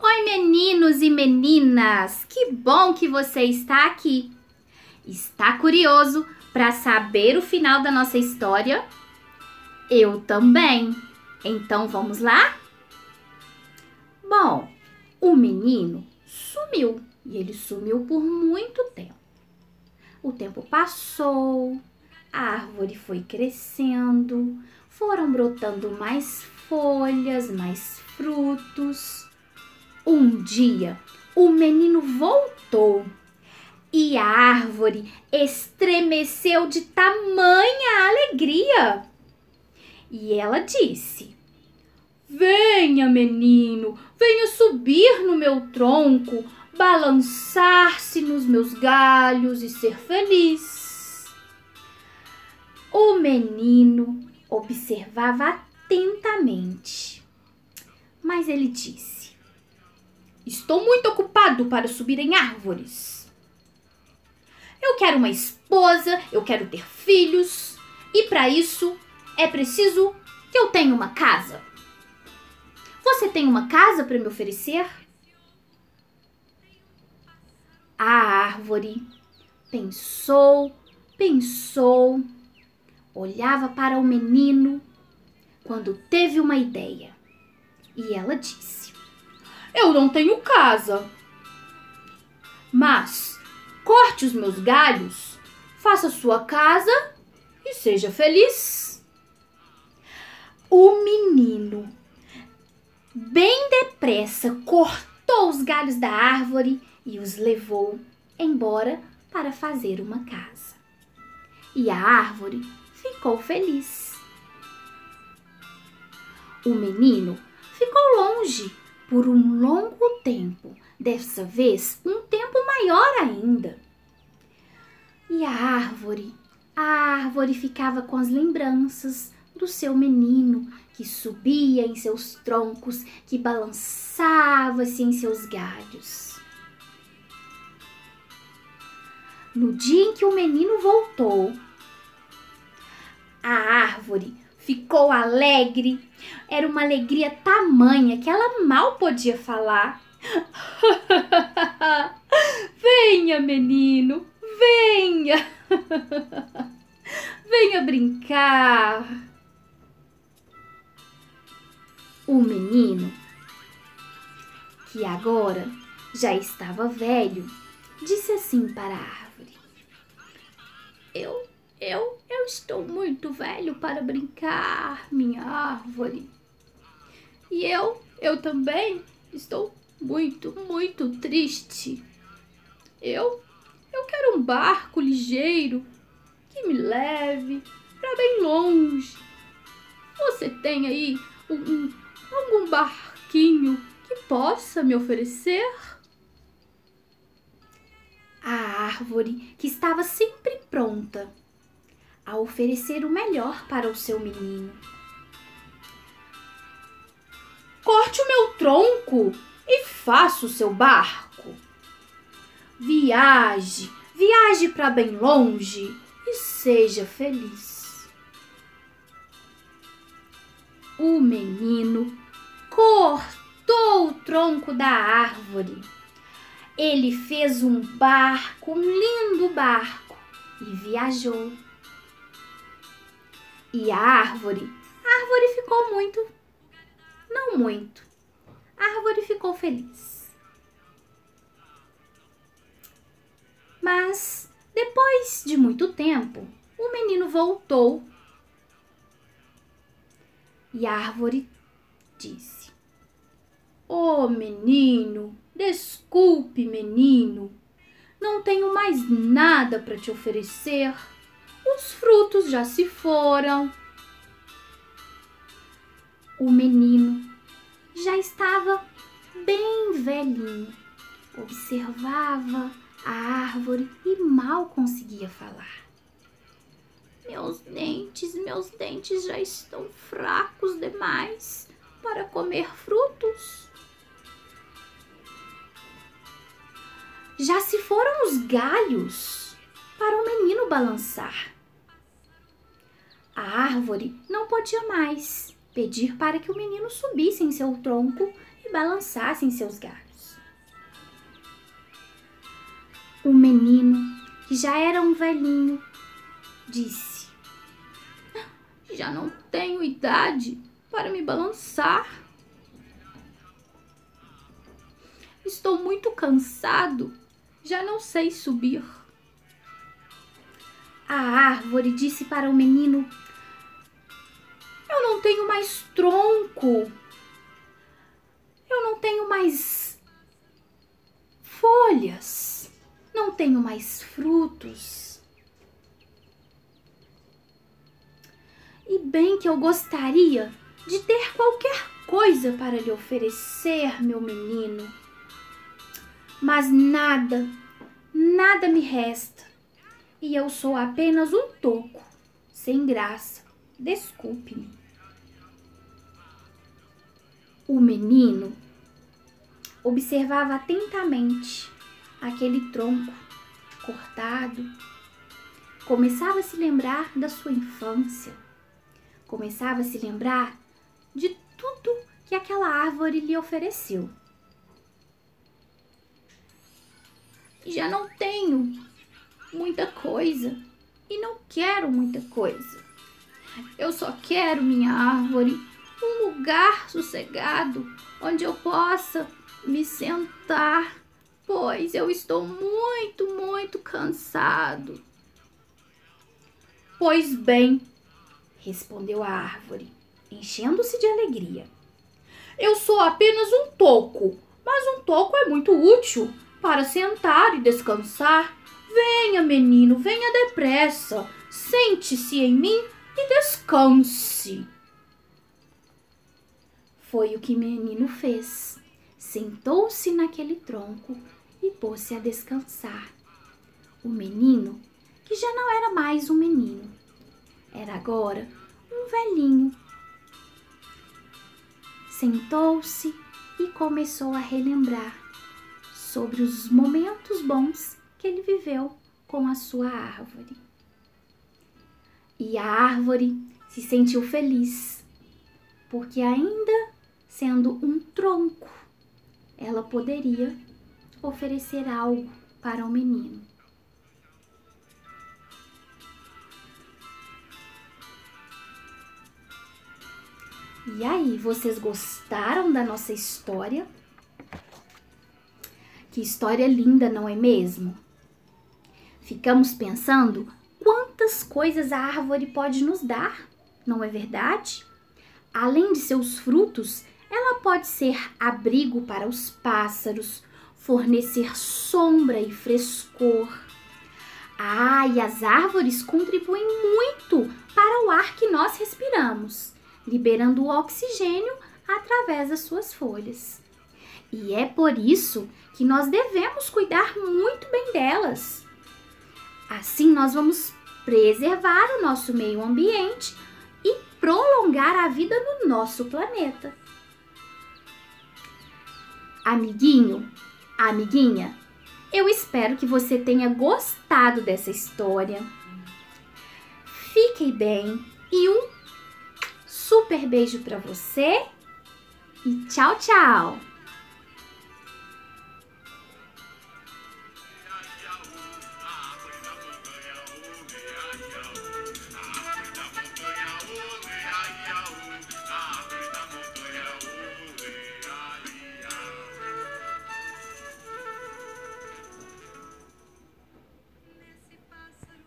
Oi, meninos e meninas! Que bom que você está aqui! Está curioso para saber o final da nossa história? Eu também! Então vamos lá? Bom, o menino sumiu e ele sumiu por muito tempo. O tempo passou, a árvore foi crescendo, foram brotando mais folhas, mais frutos. Um dia, o menino voltou e a árvore estremeceu de tamanha alegria. E ela disse: Venha, menino, venha subir no meu tronco, balançar-se nos meus galhos e ser feliz. O menino observava atentamente, mas ele disse: Estou muito ocupado para subir em árvores. Eu quero uma esposa, eu quero ter filhos, e para isso é preciso que eu tenha uma casa. Você tem uma casa para me oferecer? A árvore pensou, pensou, olhava para o menino quando teve uma ideia. E ela disse: eu não tenho casa. Mas corte os meus galhos, faça sua casa e seja feliz. O menino, bem depressa, cortou os galhos da árvore e os levou embora para fazer uma casa. E a árvore ficou feliz. O menino ficou longe por um longo tempo, dessa vez um tempo maior ainda. E a árvore, a árvore ficava com as lembranças do seu menino que subia em seus troncos, que balançava-se em seus galhos. No dia em que o menino voltou, a árvore ficou alegre. Era uma alegria tamanha que ela mal podia falar. venha, menino, venha. venha brincar. O menino, que agora já estava velho, disse assim para a árvore: Eu eu, estou muito velho para brincar, minha árvore. E eu, eu também estou muito, muito triste. Eu, eu quero um barco ligeiro que me leve para bem longe. Você tem aí um, um, algum barquinho que possa me oferecer? A árvore, que estava sempre pronta, a oferecer o melhor para o seu menino. Corte o meu tronco e faça o seu barco. Viaje, viaje para bem longe e seja feliz. O menino cortou o tronco da árvore. Ele fez um barco, um lindo barco, e viajou e a árvore? A árvore ficou muito. Não muito. A árvore ficou feliz. Mas, depois de muito tempo, o menino voltou. E a árvore disse: Oh, menino, desculpe, menino, não tenho mais nada para te oferecer os frutos já se foram. O menino já estava bem velhinho, observava a árvore e mal conseguia falar. Meus dentes, meus dentes já estão fracos demais para comer frutos. Já se foram os galhos para o menino balançar. A árvore não podia mais pedir para que o menino subisse em seu tronco e balançasse em seus galhos. O menino, que já era um velhinho, disse: Já não tenho idade para me balançar. Estou muito cansado, já não sei subir. A árvore disse para o menino: não tenho mais tronco. Eu não tenho mais folhas. Não tenho mais frutos. E bem que eu gostaria de ter qualquer coisa para lhe oferecer, meu menino. Mas nada, nada me resta e eu sou apenas um toco, sem graça. Desculpe-me. O menino observava atentamente aquele tronco cortado. Começava a se lembrar da sua infância. Começava a se lembrar de tudo que aquela árvore lhe ofereceu. Já não tenho muita coisa e não quero muita coisa. Eu só quero minha árvore, um lugar sossegado onde eu possa me sentar, pois eu estou muito, muito cansado. Pois bem, respondeu a árvore, enchendo-se de alegria. Eu sou apenas um toco, mas um toco é muito útil para sentar e descansar Venha, menino, venha depressa. Sente-se em mim e descanse. Foi o que menino fez. Sentou-se naquele tronco e pôs-se a descansar. O menino, que já não era mais um menino, era agora um velhinho. Sentou-se e começou a relembrar sobre os momentos bons que ele viveu com a sua árvore. E a árvore se sentiu feliz, porque ainda sendo um tronco, ela poderia oferecer algo para o menino. E aí, vocês gostaram da nossa história? Que história linda, não é mesmo? Ficamos pensando quantas coisas a árvore pode nos dar, não é verdade? Além de seus frutos, ela pode ser abrigo para os pássaros, fornecer sombra e frescor. Ah, e as árvores contribuem muito para o ar que nós respiramos, liberando o oxigênio através das suas folhas. E é por isso que nós devemos cuidar muito bem delas. Assim, nós vamos preservar o nosso meio ambiente e prolongar a vida no nosso planeta. Amiguinho, amiguinha, eu espero que você tenha gostado dessa história. Fiquem bem e um super beijo para você e tchau, tchau!